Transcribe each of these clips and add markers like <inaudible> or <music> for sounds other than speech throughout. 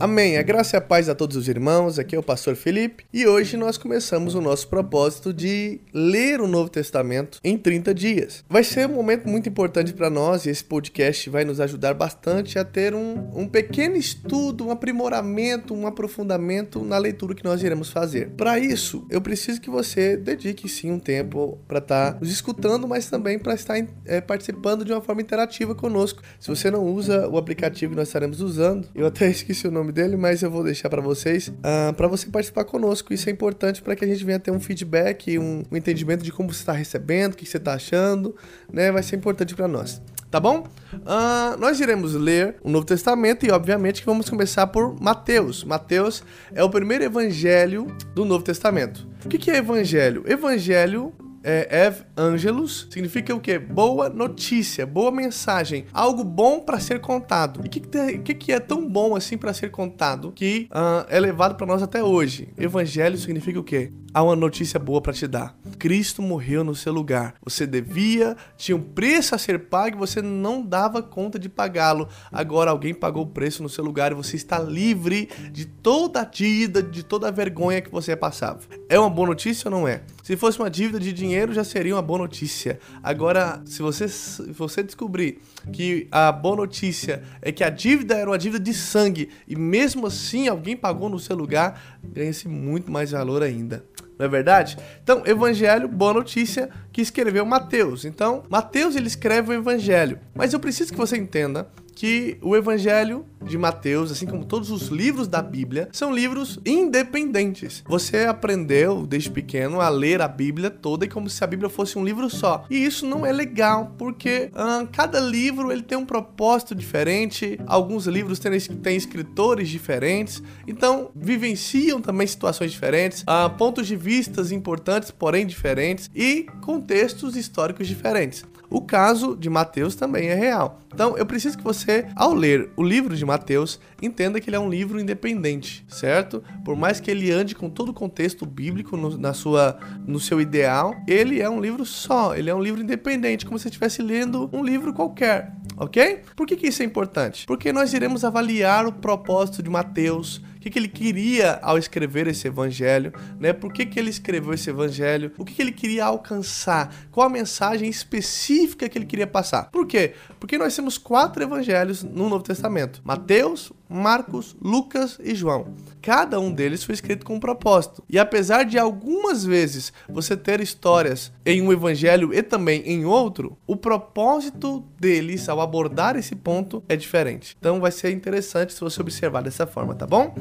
Amém. A graça e a paz a todos os irmãos. Aqui é o pastor Felipe e hoje nós começamos o nosso propósito de ler o Novo Testamento em 30 dias. Vai ser um momento muito importante para nós e esse podcast vai nos ajudar bastante a ter um, um pequeno estudo, um aprimoramento, um aprofundamento na leitura que nós iremos fazer. Para isso, eu preciso que você dedique sim um tempo para estar tá nos escutando, mas também para estar é, participando de uma forma interativa conosco. Se você não usa o aplicativo que nós estaremos usando, eu até <laughs> esqueci o nome nome dele, mas eu vou deixar para vocês, uh, ah, para você participar conosco. Isso é importante para que a gente venha ter um feedback, um, um entendimento de como você está recebendo, o que você está achando, né? Vai ser importante para nós. Tá bom? Uh, nós iremos ler o Novo Testamento e, obviamente, que vamos começar por Mateus. Mateus é o primeiro evangelho do Novo Testamento. O que, que é evangelho? Evangelho é, Ev Angelus significa o quê? Boa notícia, boa mensagem, algo bom para ser contado. E o que, que, que, é tão bom assim para ser contado que uh, é levado para nós até hoje? Evangelho significa o quê? Há uma notícia boa para te dar. Cristo morreu no seu lugar. Você devia, tinha um preço a ser pago e você não dava conta de pagá-lo. Agora alguém pagou o preço no seu lugar e você está livre de toda a dívida, de toda a vergonha que você passava. É uma boa notícia ou não é? Se fosse uma dívida de dinheiro, já seria uma boa notícia. Agora, se você, se você descobrir que a boa notícia é que a dívida era uma dívida de sangue e mesmo assim alguém pagou no seu lugar, ganha-se muito mais valor ainda não é verdade? Então, Evangelho, boa notícia, que escreveu Mateus. Então, Mateus ele escreve o Evangelho. Mas eu preciso que você entenda que o Evangelho de Mateus, assim como todos os livros da Bíblia, são livros independentes. Você aprendeu desde pequeno a ler a Bíblia toda e como se a Bíblia fosse um livro só. E isso não é legal, porque ah, cada livro ele tem um propósito diferente. Alguns livros têm, têm escritores diferentes, então vivenciam também situações diferentes, ah, pontos de vistas importantes, porém diferentes e contextos históricos diferentes. O caso de Mateus também é real. Então, eu preciso que você, ao ler o livro de Mateus, entenda que ele é um livro independente, certo? Por mais que ele ande com todo o contexto bíblico no, na sua, no seu ideal, ele é um livro só, ele é um livro independente, como se estivesse lendo um livro qualquer, ok? Por que, que isso é importante? Porque nós iremos avaliar o propósito de Mateus, o que, que ele queria ao escrever esse evangelho, né? Por que, que ele escreveu esse evangelho? O que, que ele queria alcançar? Qual a mensagem específica que ele queria passar? Por quê? Porque nós temos quatro evangelhos no Novo Testamento: Mateus, Marcos, Lucas e João. Cada um deles foi escrito com um propósito. E apesar de algumas vezes você ter histórias em um evangelho e também em outro, o propósito deles ao abordar esse ponto é diferente. Então vai ser interessante se você observar dessa forma, tá bom?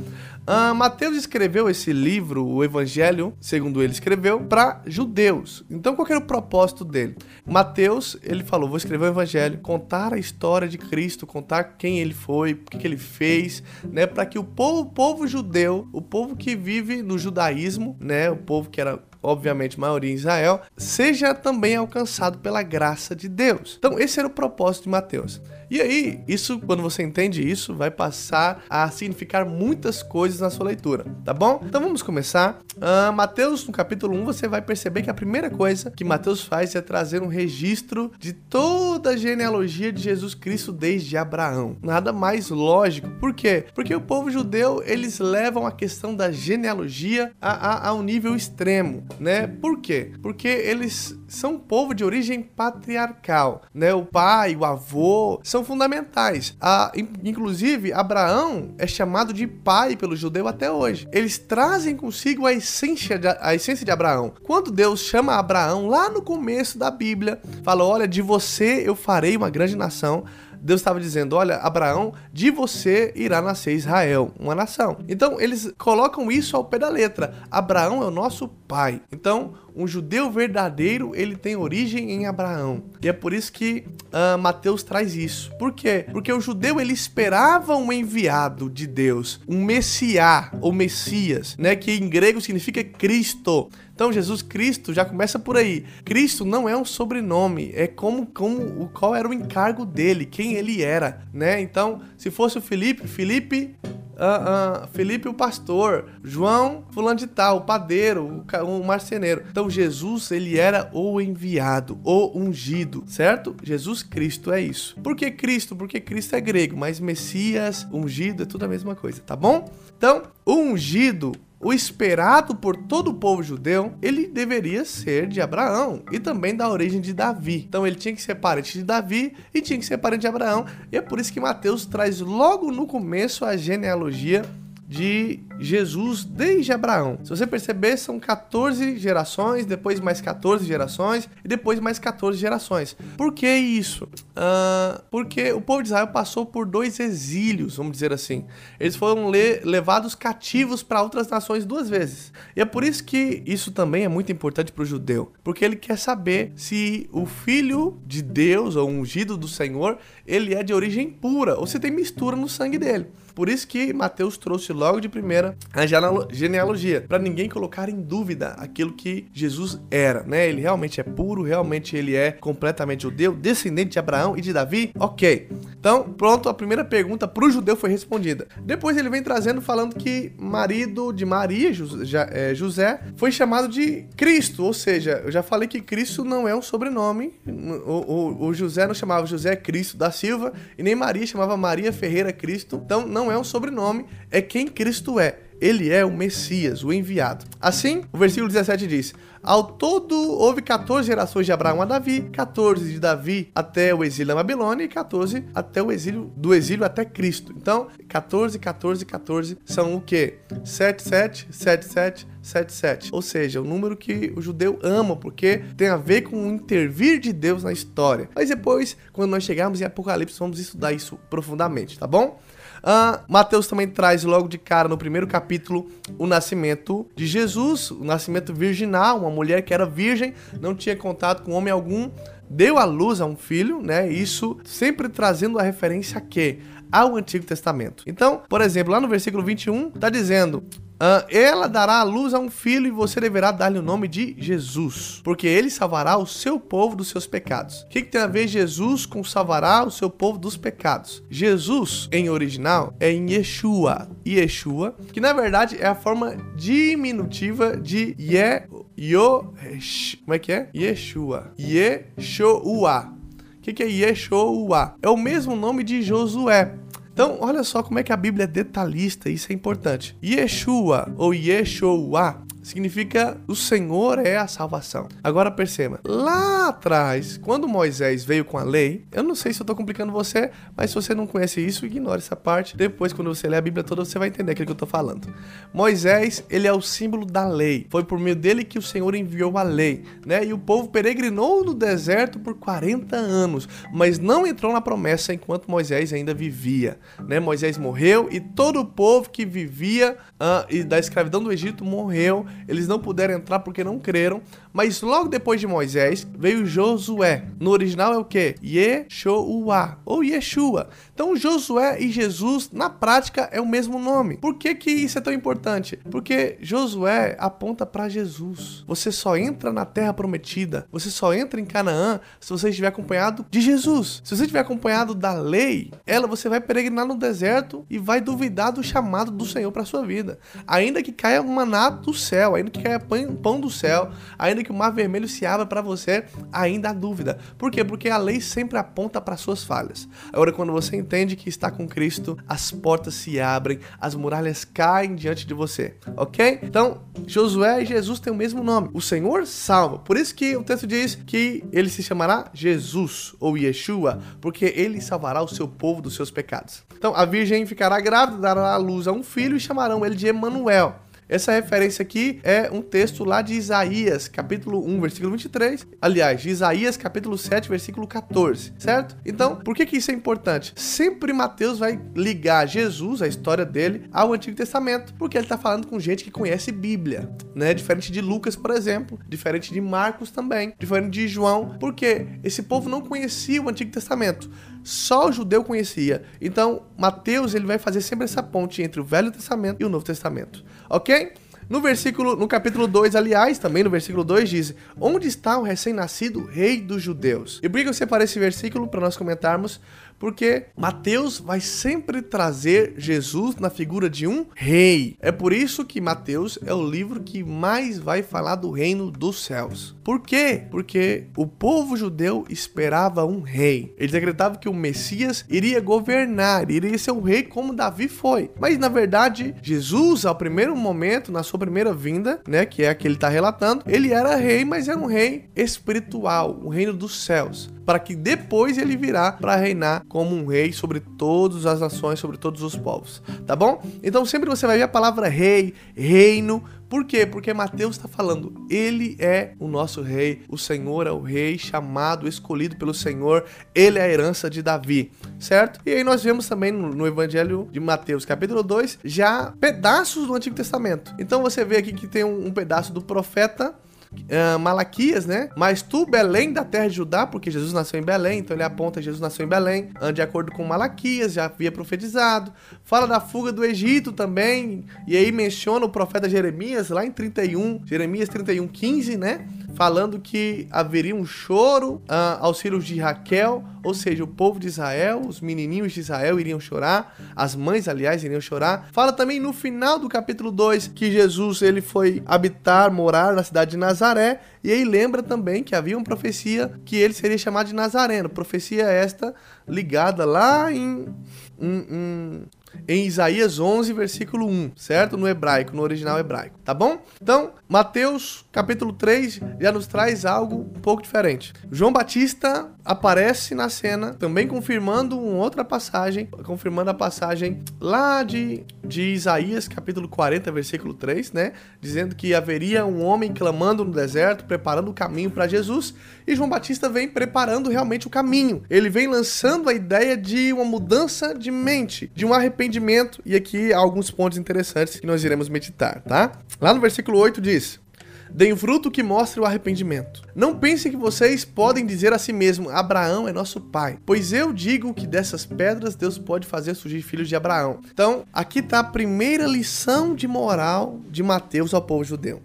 Uh, Mateus escreveu esse livro, o Evangelho, segundo ele escreveu, para judeus. Então qual era o propósito dele? Mateus, ele falou: vou escrever o Evangelho, contar a história de Cristo, contar quem ele foi, o que, que ele fez, né, para que o povo, o povo judeu, o povo que vive no judaísmo, né, o povo que era obviamente maioria em Israel, seja também alcançado pela graça de Deus. Então, esse era o propósito de Mateus. E aí, isso, quando você entende isso, vai passar a significar muitas coisas na sua leitura, tá bom? Então vamos começar. Uh, Mateus, no capítulo 1, você vai perceber que a primeira coisa que Mateus faz é trazer um registro de toda a genealogia de Jesus Cristo desde Abraão. Nada mais lógico. Por quê? Porque o povo judeu, eles levam a questão da genealogia a, a, a um nível extremo, né? Por quê? Porque eles são um povo de origem patriarcal, né? O pai, o avô são fundamentais. A, inclusive, Abraão é chamado de pai pelo judeu até hoje. Eles trazem consigo a essência de, a essência de Abraão. Quando Deus chama Abraão lá no começo da Bíblia, fala: "Olha, de você eu farei uma grande nação". Deus estava dizendo: Olha, Abraão, de você irá nascer Israel, uma nação. Então, eles colocam isso ao pé da letra. Abraão é o nosso pai. Então, um judeu verdadeiro, ele tem origem em Abraão. E é por isso que uh, Mateus traz isso. Por quê? Porque o judeu, ele esperava um enviado de Deus, um messiá ou messias, né? Que em grego significa Cristo. Então Jesus Cristo já começa por aí. Cristo não é um sobrenome, é como, como qual era o encargo dele, quem ele era, né? Então, se fosse o Felipe, Felipe uh, uh, Felipe o pastor, João fulano de tal, o padeiro, o, o marceneiro. Então Jesus, ele era o enviado, o ungido, certo? Jesus Cristo é isso. Por que Cristo? Porque Cristo é grego, mas Messias, ungido é tudo a mesma coisa, tá bom? Então, ungido o esperado por todo o povo judeu, ele deveria ser de Abraão e também da origem de Davi. Então ele tinha que ser parente de Davi e tinha que ser parente de Abraão. E é por isso que Mateus traz logo no começo a genealogia de Jesus desde Abraão. Se você perceber, são 14 gerações, depois mais 14 gerações e depois mais 14 gerações. Por que isso? Uh, porque o povo de Israel passou por dois exílios, vamos dizer assim. Eles foram le levados cativos para outras nações duas vezes. E é por isso que isso também é muito importante para o judeu, porque ele quer saber se o filho de Deus ou ungido do Senhor, ele é de origem pura ou se tem mistura no sangue dele. Por isso que Mateus trouxe logo de primeira a genealogia, para ninguém colocar em dúvida aquilo que Jesus era, né? Ele realmente é puro, realmente ele é completamente judeu, descendente de Abraão e de Davi. OK. Então, pronto, a primeira pergunta para o judeu foi respondida. Depois ele vem trazendo falando que marido de Maria, é, José, foi chamado de Cristo, ou seja, eu já falei que Cristo não é um sobrenome. O, o, o José não chamava José Cristo da Silva e nem Maria chamava Maria Ferreira Cristo. Então, não é um sobrenome, é quem Cristo é. Ele é o Messias, o enviado. Assim, o versículo 17 diz: Ao todo houve 14 gerações de Abraão a Davi, 14 de Davi até o exílio na Babilônia e 14 até o exílio do exílio até Cristo. Então, 14, 14, 14 são o quê? 7, 7, 7, 7, 7, 7. Ou seja, o número que o judeu ama, porque tem a ver com o intervir de Deus na história. Mas depois, quando nós chegarmos em Apocalipse, vamos estudar isso profundamente, tá bom? Uh, Mateus também traz logo de cara no primeiro capítulo o nascimento de Jesus, o nascimento virginal, uma mulher que era virgem, não tinha contato com homem algum, deu à luz a um filho, né? Isso sempre trazendo a referência a quê? Ao Antigo Testamento. Então, por exemplo, lá no versículo 21, está dizendo: Uh, ela dará a luz a um filho e você deverá dar-lhe o nome de Jesus, porque ele salvará o seu povo dos seus pecados. O que, que, tem a ver Jesus com salvará o seu povo dos pecados? Jesus, em original, é em Yeshua. Yeshua, que na verdade é a forma diminutiva de Ye, Yo, como é que é? Yeshua. Yeshua. Que, que é Yeshua? É o mesmo nome de Josué. Então, olha só como é que a Bíblia é detalhista, isso é importante. Yeshua ou Yeshua significa o Senhor é a salvação. Agora perceba, lá atrás, quando Moisés veio com a lei, eu não sei se eu estou complicando você, mas se você não conhece isso, ignore essa parte. Depois, quando você ler a Bíblia toda, você vai entender aquilo que eu estou falando. Moisés, ele é o símbolo da lei. Foi por meio dele que o Senhor enviou a lei, né? E o povo peregrinou no deserto por 40 anos, mas não entrou na promessa enquanto Moisés ainda vivia, né? Moisés morreu e todo o povo que vivia uh, da escravidão do Egito morreu eles não puderam entrar porque não creram, mas logo depois de Moisés veio Josué. No original é o que? Yeshua ou Yeshua. Então Josué e Jesus na prática é o mesmo nome. Por que que isso é tão importante? Porque Josué aponta para Jesus. Você só entra na terra prometida, você só entra em Canaã se você estiver acompanhado de Jesus. Se você estiver acompanhado da lei, ela você vai peregrinar no deserto e vai duvidar do chamado do Senhor para sua vida. Ainda que caia maná do céu, ainda que caia pão do céu, ainda que o mar vermelho se abra para você, ainda há dúvida. Por quê? Porque a lei sempre aponta para suas falhas. Agora, quando você entende que está com Cristo, as portas se abrem, as muralhas caem diante de você, ok? Então, Josué e Jesus têm o mesmo nome. O Senhor salva. Por isso que o texto diz que ele se chamará Jesus ou Yeshua, porque ele salvará o seu povo dos seus pecados. Então, a virgem ficará grávida, dará à luz a um filho e chamarão ele de Emanuel. Essa referência aqui é um texto lá de Isaías, capítulo 1, versículo 23. Aliás, de Isaías, capítulo 7, versículo 14, certo? Então, por que que isso é importante? Sempre Mateus vai ligar Jesus, a história dele, ao Antigo Testamento, porque ele está falando com gente que conhece Bíblia, né? Diferente de Lucas, por exemplo, diferente de Marcos também, diferente de João, porque esse povo não conhecia o Antigo Testamento. Só o judeu conhecia. Então, Mateus ele vai fazer sempre essa ponte entre o Velho Testamento e o Novo Testamento. Ok? No versículo, no capítulo 2, aliás, também no versículo 2 diz: Onde está o recém-nascido rei dos judeus? E por que eu separei esse versículo para nós comentarmos? Porque Mateus vai sempre trazer Jesus na figura de um rei. É por isso que Mateus é o livro que mais vai falar do reino dos céus. Por quê? Porque o povo judeu esperava um rei. Eles acreditavam que o Messias iria governar, iria ser um rei como Davi foi. Mas na verdade, Jesus, ao primeiro momento, na sua primeira vinda, né, que é a que ele está relatando, ele era rei, mas era um rei espiritual, o reino dos céus para que depois ele virá para reinar como um rei sobre todas as nações, sobre todos os povos, tá bom? Então sempre você vai ver a palavra rei, reino, por quê? Porque Mateus está falando, ele é o nosso rei, o Senhor é o rei, chamado, escolhido pelo Senhor, ele é a herança de Davi, certo? E aí nós vemos também no, Evangelho de Mateus, capítulo 2, já pedaços do Antigo Testamento. Então você vê aqui que tem um, um pedaço do profeta uh, Malaquias, né? Mas tu, Belém da terra de Judá, porque Jesus nasceu em Belém, então ele aponta Jesus nasceu em Belém, de acordo com Malaquias, já havia profetizado. Fala da fuga do Egito também, e aí menciona o profeta Jeremias lá em 31, Jeremias 31, 15, né? falando que haveria um choro uh, aos filhos de Raquel, ou seja, o povo de Israel, os menininhos de Israel iriam chorar, as mães, aliás, iriam chorar. Fala também no final do capítulo 2 que Jesus ele foi habitar, morar na cidade de Nazaré, e aí lembra também que havia uma profecia que ele seria chamado de Nazareno, profecia esta ligada lá em, em, em em Isaías 11, versículo 1, certo? No hebraico, no original hebraico, tá bom? Então, Mateus capítulo 3 já nos traz algo um pouco diferente. João Batista aparece na cena, também confirmando uma outra passagem, confirmando a passagem lá de, de Isaías capítulo 40, versículo 3, né? Dizendo que haveria um homem clamando no deserto, preparando o caminho para Jesus, e João Batista vem preparando realmente o caminho. Ele vem lançando a ideia de uma mudança de mente, de um arrependimento. E aqui há alguns pontos interessantes que nós iremos meditar, tá? Lá no versículo 8 diz: Deem fruto que mostre o arrependimento. Não pensem que vocês podem dizer a si mesmo: Abraão é nosso pai. Pois eu digo que dessas pedras Deus pode fazer surgir filhos de Abraão. Então, aqui está a primeira lição de moral de Mateus ao povo judeu.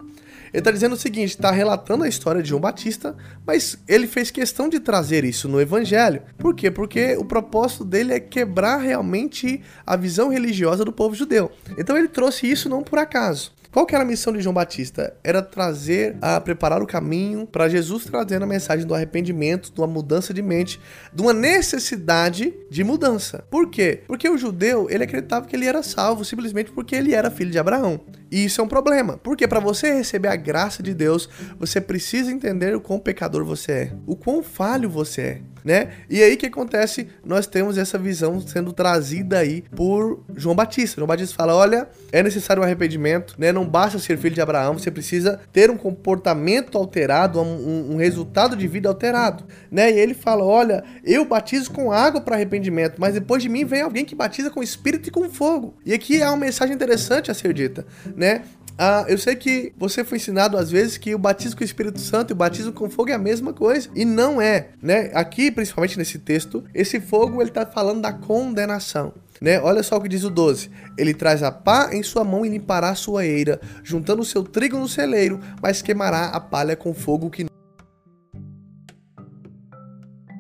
Ele está dizendo o seguinte: está relatando a história de João Batista, mas ele fez questão de trazer isso no Evangelho. Por quê? Porque o propósito dele é quebrar realmente a visão religiosa do povo judeu. Então ele trouxe isso não por acaso. Qual que era a missão de João Batista? Era trazer, a preparar o caminho para Jesus trazendo a mensagem do arrependimento, de uma mudança de mente, de uma necessidade de mudança. Por quê? Porque o judeu, ele acreditava que ele era salvo simplesmente porque ele era filho de Abraão. E isso é um problema. Porque para você receber a graça de Deus, você precisa entender o quão pecador você é, o quão falho você é né? E aí que acontece? Nós temos essa visão sendo trazida aí por João Batista. João Batista fala: olha, é necessário um arrependimento, né? Não basta ser filho de Abraão, você precisa ter um comportamento alterado, um, um resultado de vida alterado, né? E ele fala: olha, eu batizo com água para arrependimento, mas depois de mim vem alguém que batiza com espírito e com fogo. E aqui há uma mensagem interessante a ser dita, né? Ah, eu sei que você foi ensinado às vezes que o batismo com o Espírito Santo e o batismo com fogo é a mesma coisa. E não é, né? Aqui, principalmente nesse texto, esse fogo ele tá falando da condenação. Né? Olha só o que diz o 12. Ele traz a pá em sua mão e limpará a sua eira, juntando o seu trigo no celeiro, mas queimará a palha com fogo que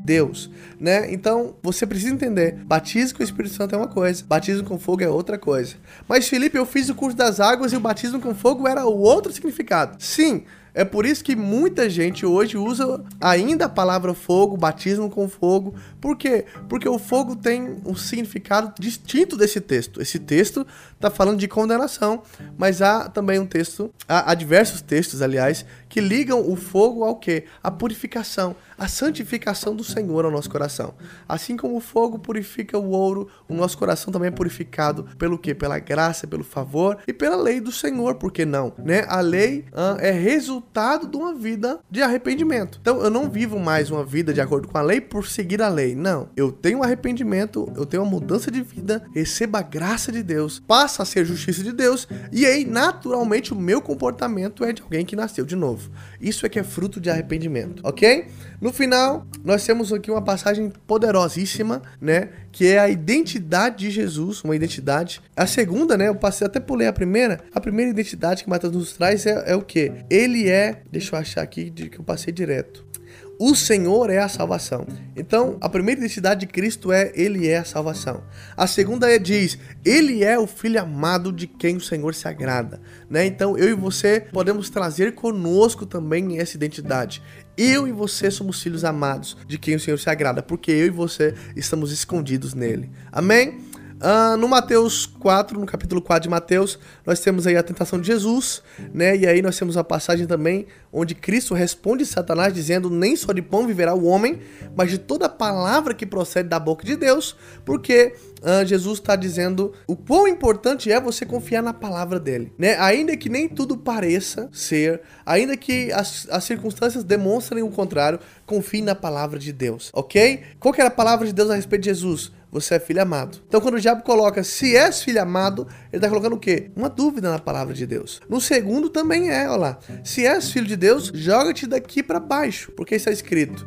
Deus, né? Então, você precisa entender, batismo com o Espírito Santo é uma coisa, batismo com fogo é outra coisa. Mas Felipe, eu fiz o curso das águas e o batismo com fogo era o outro significado. Sim, é por isso que muita gente hoje usa ainda a palavra fogo, batismo com fogo. Por quê? Porque o fogo tem um significado distinto desse texto. Esse texto está falando de condenação, mas há também um texto, há, há diversos textos, aliás, que ligam o fogo ao que? A purificação, a santificação do Senhor ao nosso coração. Assim como o fogo purifica o ouro, o nosso coração também é purificado pelo que? Pela graça, pelo favor e pela lei do Senhor, por que não? Né? A lei é resultado de uma vida de arrependimento. Então eu não vivo mais uma vida de acordo com a lei por seguir a lei. Não. Eu tenho arrependimento, eu tenho uma mudança de vida, recebo a graça de Deus, passa a ser justiça de Deus, e aí naturalmente o meu comportamento é de alguém que nasceu de novo. Isso é que é fruto de arrependimento, ok? No final, nós temos aqui uma passagem poderosíssima, né? Que é a identidade de Jesus, uma identidade. A segunda, né? Eu passei até pulei a primeira. A primeira identidade que Mateus nos traz é, é o que? Ele é. Deixa eu achar aqui que eu passei direto. O Senhor é a salvação. Então, a primeira identidade de Cristo é Ele é a salvação. A segunda é diz Ele é o Filho amado de quem o Senhor se agrada. Né? Então, eu e você podemos trazer conosco também essa identidade. Eu e você somos filhos amados de quem o Senhor se agrada, porque eu e você estamos escondidos nele. Amém? Uh, no Mateus 4, no capítulo 4 de Mateus, nós temos aí a tentação de Jesus, né? E aí nós temos a passagem também onde Cristo responde Satanás dizendo: Nem só de pão viverá o homem, mas de toda palavra que procede da boca de Deus, porque uh, Jesus está dizendo o quão importante é você confiar na palavra dele, né? Ainda que nem tudo pareça ser, ainda que as, as circunstâncias demonstrem o contrário, confie na palavra de Deus, ok? Qual que era a palavra de Deus a respeito de Jesus? Você é filho amado. Então, quando o diabo coloca se és filho amado, ele está colocando o quê? Uma dúvida na palavra de Deus. No segundo também é, olha lá. Se és filho de Deus, joga-te daqui para baixo, porque está escrito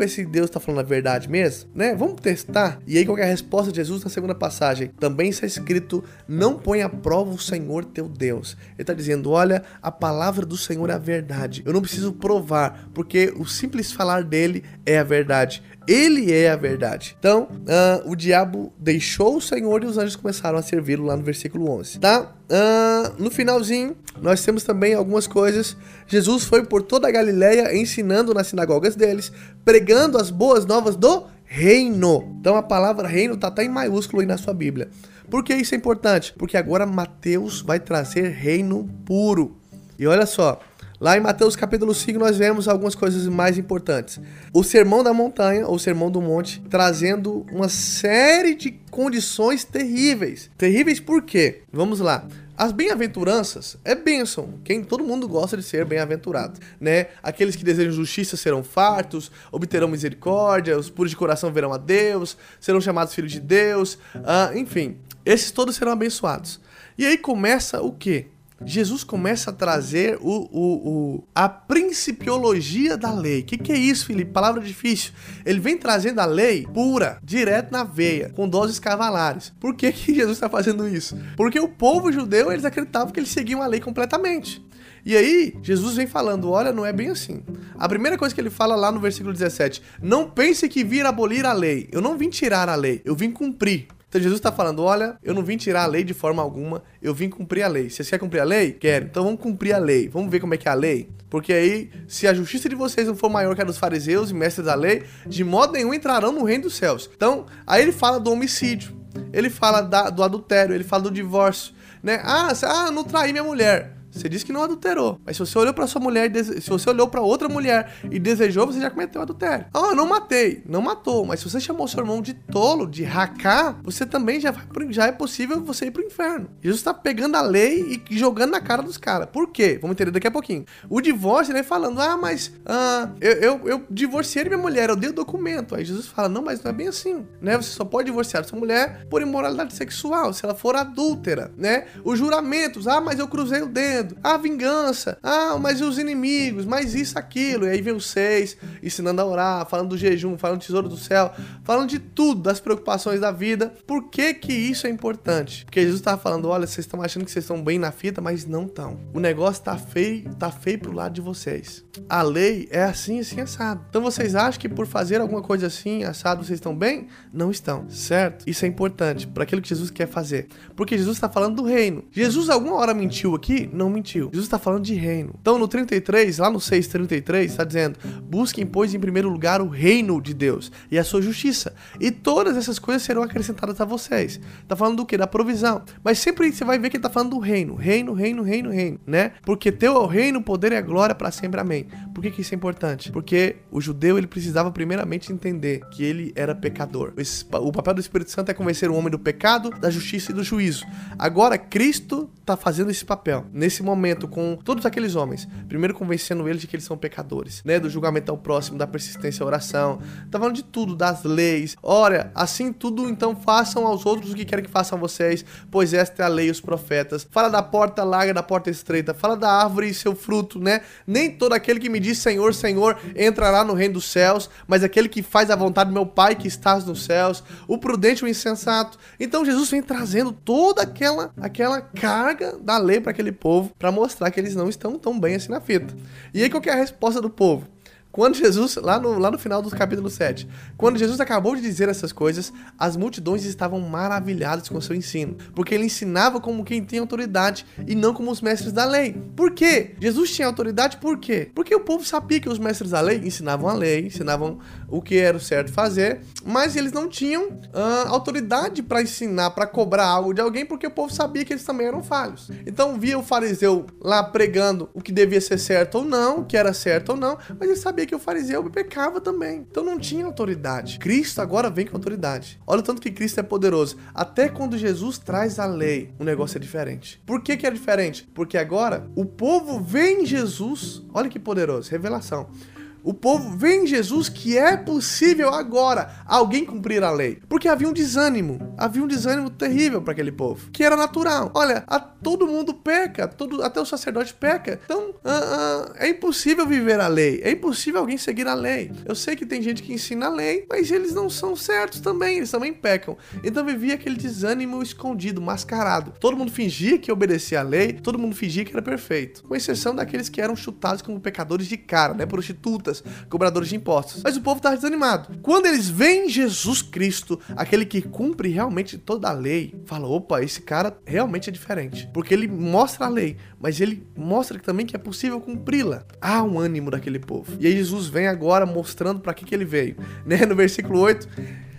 ver se Deus está falando a verdade mesmo, né? Vamos testar. E aí qual é a resposta de Jesus na segunda passagem? Também está escrito: não põe à prova o Senhor teu Deus. Ele está dizendo: olha, a palavra do Senhor é a verdade. Eu não preciso provar, porque o simples falar dele é a verdade. Ele é a verdade. Então, uh, o diabo deixou o Senhor e os anjos começaram a servi-lo lá no versículo 11, tá? Uh, no finalzinho, nós temos também algumas coisas. Jesus foi por toda a Galileia ensinando nas sinagogas deles, pregando as boas novas do reino. Então a palavra reino tá até em maiúsculo aí na sua Bíblia. Por que isso é importante? Porque agora Mateus vai trazer reino puro. E olha só, Lá em Mateus capítulo 5 nós vemos algumas coisas mais importantes. O sermão da montanha, ou sermão do monte, trazendo uma série de condições terríveis. Terríveis por quê? Vamos lá. As bem-aventuranças é bênção. Quem todo mundo gosta de ser bem-aventurado, né? Aqueles que desejam justiça serão fartos, obterão misericórdia, os puros de coração verão a Deus, serão chamados filhos de Deus, uh, enfim, esses todos serão abençoados. E aí começa o quê? Jesus começa a trazer o, o, o a principiologia da lei. O que, que é isso, Felipe? Palavra difícil. Ele vem trazendo a lei pura, direto na veia, com doses cavalares. Por que, que Jesus está fazendo isso? Porque o povo judeu, eles acreditavam que eles seguiam a lei completamente. E aí, Jesus vem falando: olha, não é bem assim. A primeira coisa que ele fala lá no versículo 17: Não pense que vir abolir a lei. Eu não vim tirar a lei, eu vim cumprir. Então Jesus está falando: olha, eu não vim tirar a lei de forma alguma, eu vim cumprir a lei. Vocês querem cumprir a lei? Quero. Então vamos cumprir a lei. Vamos ver como é que é a lei. Porque aí, se a justiça de vocês não for maior que a dos fariseus e mestres da lei, de modo nenhum entrarão no reino dos céus. Então, aí ele fala do homicídio, ele fala da, do adultério, ele fala do divórcio. Né? Ah, ah, não traí minha mulher. Você disse que não adulterou. Mas se você olhou para sua mulher, se você olhou para outra mulher e desejou, você já cometeu adultério. Ah, não matei. Não matou. Mas se você chamou seu irmão de tolo, de racá, você também já, pro, já é possível você ir pro inferno. Jesus está pegando a lei e jogando na cara dos caras. Por quê? Vamos entender daqui a pouquinho. O divórcio, ele falando, ah, mas ah, eu, eu, eu divorciei minha mulher, eu dei o documento. Aí Jesus fala, não, mas não é bem assim, né? Você só pode divorciar sua mulher por imoralidade sexual, se ela for adúltera, né? Os juramentos, ah, mas eu cruzei o dedo a vingança. Ah, mas e os inimigos? Mas isso, aquilo. E aí vem os seis ensinando a orar, falando do jejum, falando do tesouro do céu, falando de tudo, das preocupações da vida. Por que que isso é importante? Porque Jesus estava falando, olha, vocês estão achando que vocês estão bem na fita, mas não estão. O negócio tá feio, tá feio pro lado de vocês. A lei é assim, assim, assado. Então vocês acham que por fazer alguma coisa assim, assado, vocês estão bem? Não estão, certo? Isso é importante para aquilo que Jesus quer fazer. Porque Jesus está falando do reino. Jesus alguma hora mentiu aqui? Não mentiu. Jesus está falando de reino. Então, no 33, lá no 6,33, está dizendo: Busquem, pois, em primeiro lugar o reino de Deus e a sua justiça, e todas essas coisas serão acrescentadas a vocês. Está falando do que? Da provisão. Mas sempre você vai ver que ele está falando do reino. Reino, reino, reino, reino, né? Porque teu é o reino, o poder e a glória para sempre. Amém. Por que, que isso é importante? Porque o judeu ele precisava primeiramente entender que ele era pecador. O papel do Espírito Santo é convencer o homem do pecado, da justiça e do juízo. Agora, Cristo está fazendo esse papel. Nesse esse momento com todos aqueles homens, primeiro convencendo eles de que eles são pecadores, né? Do julgamento ao próximo, da persistência à oração, tá falando de tudo, das leis. Ora, assim tudo, então façam aos outros o que querem que façam a vocês, pois esta é a lei e os profetas. Fala da porta larga, da porta estreita, fala da árvore e seu fruto, né? Nem todo aquele que me diz Senhor, Senhor entrará no reino dos céus, mas aquele que faz a vontade do meu Pai que estás nos céus, o prudente o insensato. Então Jesus vem trazendo toda aquela aquela carga da lei para aquele povo povo para mostrar que eles não estão tão bem assim na fita. E aí qual que é a resposta do povo? Quando Jesus, lá no, lá no final do capítulo 7, quando Jesus acabou de dizer essas coisas, as multidões estavam maravilhadas com seu ensino, porque ele ensinava como quem tem autoridade e não como os mestres da lei. Por quê? Jesus tinha autoridade por quê? Porque o povo sabia que os mestres da lei ensinavam a lei, ensinavam o que era o certo fazer, mas eles não tinham uh, autoridade para ensinar, para cobrar algo de alguém, porque o povo sabia que eles também eram falhos. Então via o fariseu lá pregando o que devia ser certo ou não, o que era certo ou não, mas ele sabia sabia que o fariseu pecava também. Então não tinha autoridade. Cristo agora vem com autoridade. Olha o tanto que Cristo é poderoso. Até quando Jesus traz a lei, o negócio é diferente. Por que, que é diferente? Porque agora o povo vê em Jesus. Olha que poderoso, revelação. O povo vê em Jesus que é possível agora alguém cumprir a lei. Porque havia um desânimo, havia um desânimo terrível para aquele povo, que era natural. Olha, a, todo mundo peca, todo, até o sacerdote peca. Então, uh, uh, é impossível viver a lei, é impossível alguém seguir a lei. Eu sei que tem gente que ensina a lei, mas eles não são certos também, eles também pecam. Então vivia aquele desânimo escondido, mascarado. Todo mundo fingia que obedecia a lei, todo mundo fingia que era perfeito, com exceção daqueles que eram chutados como pecadores de cara, né, cobradores de impostos. Mas o povo está desanimado. Quando eles veem Jesus Cristo, aquele que cumpre realmente toda a lei, fala: opa, esse cara realmente é diferente. Porque ele mostra a lei, mas ele mostra também que é possível cumpri-la. Há um ânimo daquele povo. E aí Jesus vem agora mostrando para que, que ele veio. Né? No versículo 8.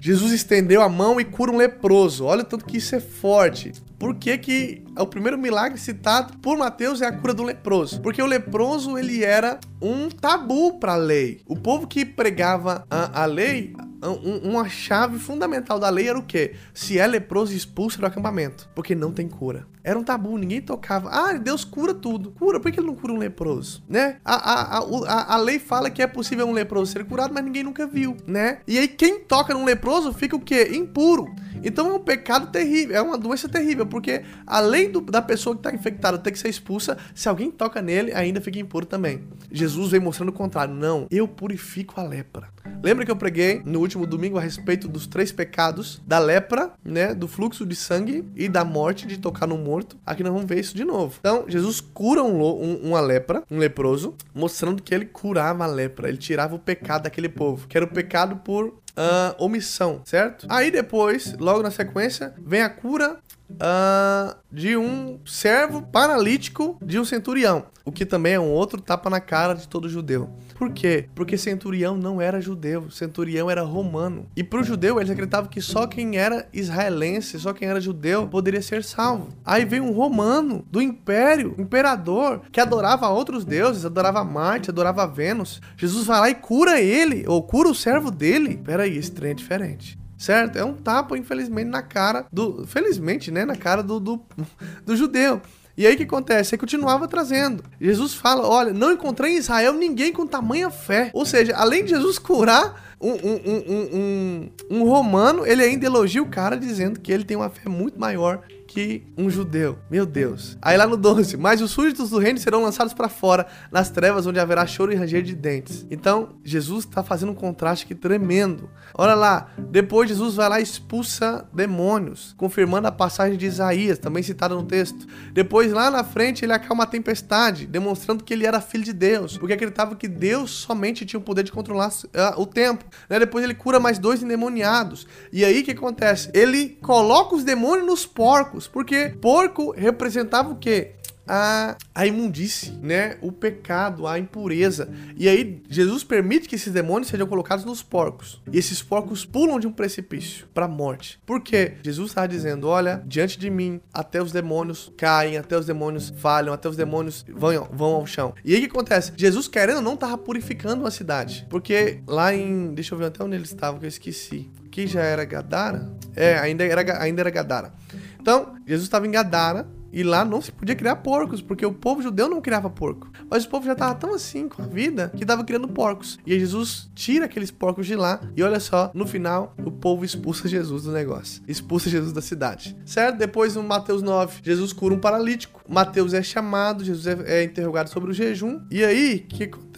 Jesus estendeu a mão e cura um leproso. Olha o tanto que isso é forte. Por que, que o primeiro milagre citado por Mateus é a cura do leproso? Porque o leproso ele era um tabu para a lei. O povo que pregava a, a lei uma chave fundamental da lei era o quê? Se é leproso, expulsa do acampamento. Porque não tem cura. Era um tabu, ninguém tocava. Ah, Deus cura tudo. Cura, por que ele não cura um leproso? Né? A, a, a, a, lei fala que é possível um leproso ser curado, mas ninguém nunca viu, né? E aí quem toca num leproso fica o quê? Impuro. Então é um pecado terrível, é uma doença terrível, porque além do, da pessoa que está infectada ter que ser expulsa, se alguém toca nele, ainda fica impuro também. Jesus vem mostrando o contrário. Não, eu purifico a lepra. Lembra que eu preguei no último domingo a respeito dos três pecados da lepra, né? Do fluxo de sangue e da morte de tocar no morto. Aqui nós vamos ver isso de novo. Então, Jesus cura um, um, uma lepra, um leproso, mostrando que ele curava a lepra, ele tirava o pecado daquele povo, que era o pecado por uh, omissão, certo? Aí depois, logo na sequência, vem a cura uh, de um servo paralítico de um centurião, o que também é um outro tapa na cara de todo judeu. Por quê? Porque centurião não era judeu, centurião era romano. E para o judeu, eles acreditavam que só quem era israelense, só quem era judeu, poderia ser salvo. Aí veio um romano do império, imperador, que adorava outros deuses, adorava Marte, adorava Vênus. Jesus vai lá e cura ele, ou cura o servo dele. Peraí, esse trem é diferente certo? É um tapa, infelizmente, na cara do. Felizmente, né? Na cara do, do, <laughs> do judeu. E aí o que acontece? Ele continuava trazendo. Jesus fala: Olha, não encontrei em Israel ninguém com tamanha fé. Ou seja, além de Jesus curar um, um, um, um, romano, ele ainda elogia o cara dizendo que ele tem uma fé muito maior que um judeu. Meu Deus. Aí lá no 12, mas os súditos do reino serão lançados para fora, nas trevas onde haverá choro e ranger de dentes. Então, Jesus está fazendo um contraste aqui tremendo. Olha lá, depois Jesus vai lá e expulsa demônios, confirmando a passagem de Isaías, também citada no texto. Depois, lá na frente, ele acalma a tempestade, demonstrando que ele era filho de Deus, porque acreditava que Deus somente tinha o poder de controlar uh, o tempo. Né? Depois ele cura mais dois endemoniados. E aí o que acontece? Ele coloca os demônios nos porcos porcos, porque porco representava o quê? a, a imundície, né? O pecado, a impureza. E aí Jesus permite que esses demônios sejam colocados nos porcos. E esses porcos pulam de um precipício para a morte. Por quê? Jesus está dizendo: olha, diante de mim, até os demônios caem, até os demônios falham, até os demônios vão, vão ao chão. E aí o que acontece? Jesus, querendo ou não, estava purificando a cidade. Porque lá em. Deixa eu ver até onde eles estavam, que eu esqueci. Que já era Gadara? É, ainda era, ainda era Gadara. Então, Jesus estava em Gadara e lá não se podia criar porcos, porque o povo judeu não criava porco. Mas o povo já estava tão assim com a vida que estava criando porcos. E aí Jesus tira aqueles porcos de lá e olha só, no final, o povo expulsa Jesus do negócio. Expulsa Jesus da cidade. Certo? Depois no Mateus 9, Jesus cura um paralítico Mateus é chamado, Jesus é, é interrogado sobre o jejum. E aí, o que acontece?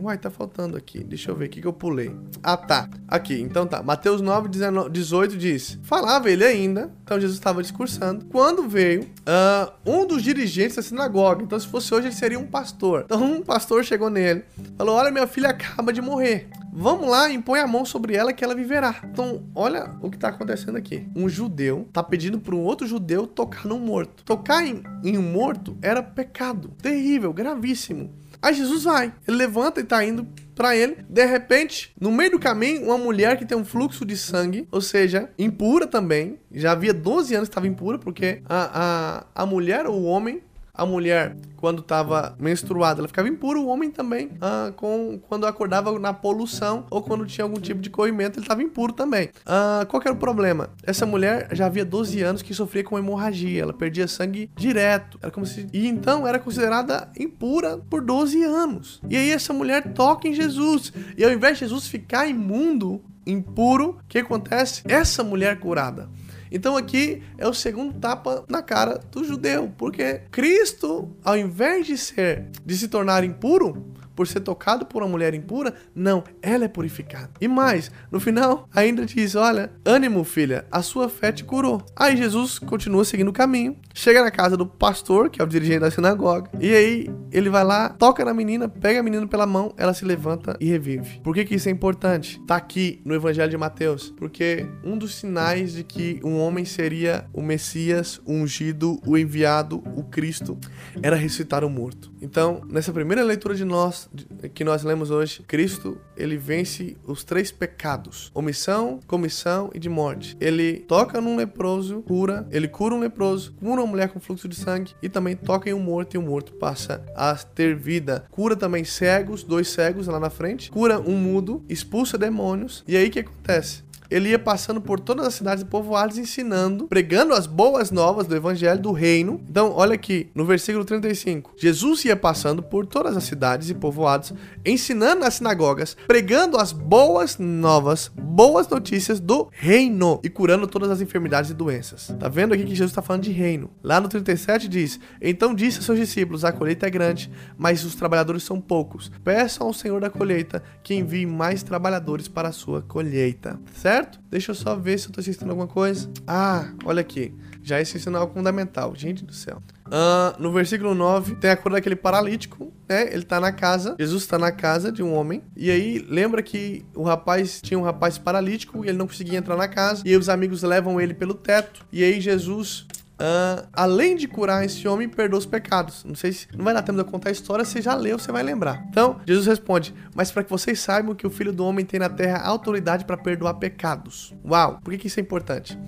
Uai, tá faltando aqui. Deixa eu ver o que, que eu pulei. Ah, tá. Aqui, então tá. Mateus 9, 19, 18 diz: Falava ele ainda, então Jesus estava discursando, quando veio uh, um dos dirigentes da sinagoga. Então, se fosse hoje, ele seria um pastor. Então, um pastor chegou nele, falou: Olha, minha filha acaba de morrer. Vamos lá, impõe a mão sobre ela que ela viverá. Então, olha o que está acontecendo aqui. Um judeu está pedindo para um outro judeu tocar num morto. Tocar em, em um morto era pecado. Terrível, gravíssimo. Aí Jesus vai, ele levanta e está indo para ele. De repente, no meio do caminho, uma mulher que tem um fluxo de sangue, ou seja, impura também, já havia 12 anos que estava impura, porque a, a, a mulher ou o homem a mulher, quando estava menstruada, ela ficava impura, o homem também, ah, com, quando acordava na poluição ou quando tinha algum tipo de corrimento, ele estava impuro também. Ah, qual que era o problema? Essa mulher já havia 12 anos que sofria com hemorragia, ela perdia sangue direto. Era como se... E então era considerada impura por 12 anos. E aí essa mulher toca em Jesus. E ao invés de Jesus ficar imundo, impuro, o que acontece? Essa mulher curada então aqui é o segundo tapa na cara do judeu, porque Cristo, ao invés de ser de se tornar impuro, por ser tocado por uma mulher impura, não, ela é purificada. E mais, no final, ainda diz: Olha, ânimo, filha, a sua fé te curou. Aí Jesus continua seguindo o caminho, chega na casa do pastor, que é o dirigente da sinagoga, e aí ele vai lá, toca na menina, pega a menina pela mão, ela se levanta e revive. Por que, que isso é importante? Tá aqui no Evangelho de Mateus, porque um dos sinais de que um homem seria o Messias, o ungido, o enviado, o Cristo, era ressuscitar o morto. Então, nessa primeira leitura de nós, que nós lemos hoje, Cristo, ele vence os três pecados: omissão, comissão e de morte. Ele toca num leproso, cura, ele cura um leproso, cura uma mulher com fluxo de sangue e também toca em um morto e o morto passa a ter vida. Cura também cegos, dois cegos lá na frente, cura um mudo, expulsa demônios. E aí o que acontece? Ele ia passando por todas as cidades e povoados ensinando, pregando as boas novas do evangelho do reino. Então, olha aqui, no versículo 35. Jesus ia passando por todas as cidades e povoados, ensinando nas sinagogas, pregando as boas novas, boas notícias do reino e curando todas as enfermidades e doenças. Tá vendo aqui que Jesus está falando de reino? Lá no 37 diz: Então disse a seus discípulos: A colheita é grande, mas os trabalhadores são poucos. Peçam ao Senhor da colheita que envie mais trabalhadores para a sua colheita. Certo? Certo? Deixa eu só ver se eu tô assistindo alguma coisa. Ah, olha aqui. Já esse sinal fundamental. Gente do céu. Uh, no versículo 9, tem a cor daquele paralítico, né? Ele tá na casa, Jesus tá na casa de um homem. E aí, lembra que o rapaz tinha um rapaz paralítico e ele não conseguia entrar na casa. E aí os amigos levam ele pelo teto. E aí Jesus Uh, além de curar esse homem, perdoa os pecados. Não sei se não vai dar tempo de eu contar a história, você já leu, você vai lembrar. Então, Jesus responde: Mas para que vocês saibam que o filho do homem tem na terra autoridade para perdoar pecados. Uau, por que, que isso é importante?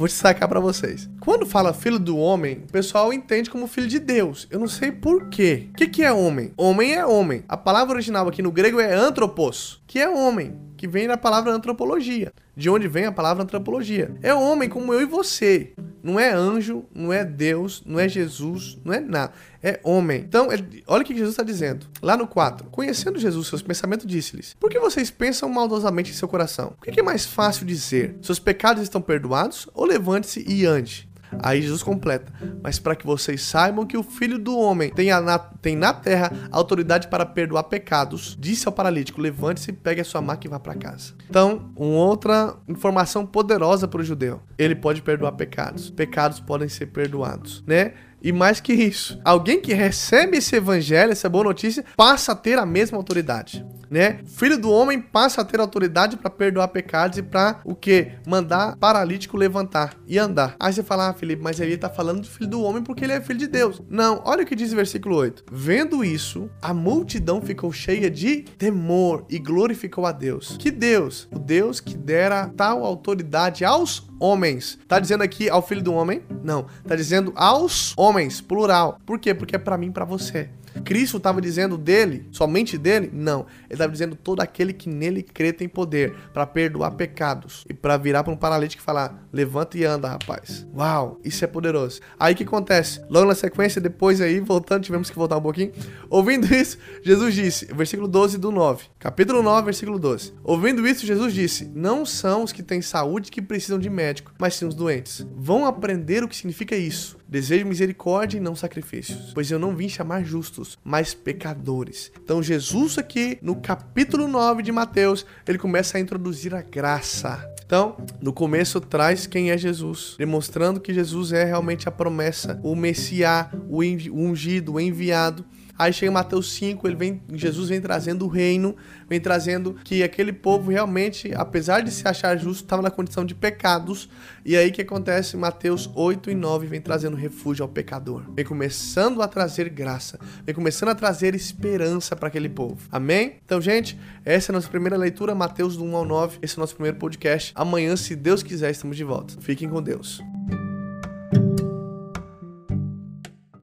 Vou te sacar para vocês. Quando fala filho do homem, o pessoal entende como filho de Deus. Eu não sei por quê. O que, que é homem? Homem é homem. A palavra original aqui no grego é antropos, que é homem, que vem da palavra antropologia. De onde vem a palavra antropologia? É homem como eu e você. Não é anjo, não é Deus, não é Jesus, não é nada. É homem. Então, olha o que Jesus está dizendo. Lá no 4. Conhecendo Jesus, seus pensamentos, disse-lhes: Por que vocês pensam maldosamente em seu coração? O que é mais fácil dizer? Seus pecados estão perdoados? Ou levante-se e ande? Aí Jesus completa: Mas para que vocês saibam que o Filho do Homem tem, na, tem na terra autoridade para perdoar pecados, disse ao paralítico: Levante-se, pegue a sua maca e vá para casa. Então, uma outra informação poderosa para o judeu: ele pode perdoar pecados. Pecados podem ser perdoados, né? E mais que isso, alguém que recebe esse evangelho, essa boa notícia, passa a ter a mesma autoridade, né? Filho do homem passa a ter autoridade para perdoar pecados e para o que? Mandar paralítico levantar e andar. Aí você fala, ah, Felipe, mas ele tá falando do filho do homem porque ele é filho de Deus. Não, olha o que diz o versículo 8. Vendo isso, a multidão ficou cheia de temor e glorificou a Deus. Que Deus? O Deus que dera tal autoridade aos homens. Tá dizendo aqui ao filho do homem? Não. Tá dizendo aos homens, plural. Por quê? Porque é para mim pra você. Cristo estava dizendo dele, somente dele? Não. Ele estava dizendo todo aquele que nele crê tem poder para perdoar pecados e para virar para um paralítico e falar: levanta e anda, rapaz. Uau, isso é poderoso. Aí o que acontece? Logo na sequência, depois aí, voltando, tivemos que voltar um pouquinho. Ouvindo isso, Jesus disse, versículo 12 do 9, capítulo 9, versículo 12. Ouvindo isso, Jesus disse: Não são os que têm saúde que precisam de médico, mas sim os doentes. Vão aprender o que significa isso. Desejo misericórdia e não sacrifícios, pois eu não vim chamar justos, mas pecadores. Então, Jesus, aqui no capítulo 9 de Mateus, ele começa a introduzir a graça. Então, no começo traz quem é Jesus, demonstrando que Jesus é realmente a promessa, o Messiá, o ungido, o enviado. Aí chega Mateus 5, ele vem, Jesus vem trazendo o reino, vem trazendo que aquele povo realmente, apesar de se achar justo, estava na condição de pecados. E aí que acontece? Mateus 8 e 9 vem trazendo refúgio ao pecador. Vem começando a trazer graça, vem começando a trazer esperança para aquele povo. Amém? Então, gente, essa é a nossa primeira leitura, Mateus do 1 ao 9. Esse é o nosso primeiro podcast. Amanhã, se Deus quiser, estamos de volta. Fiquem com Deus.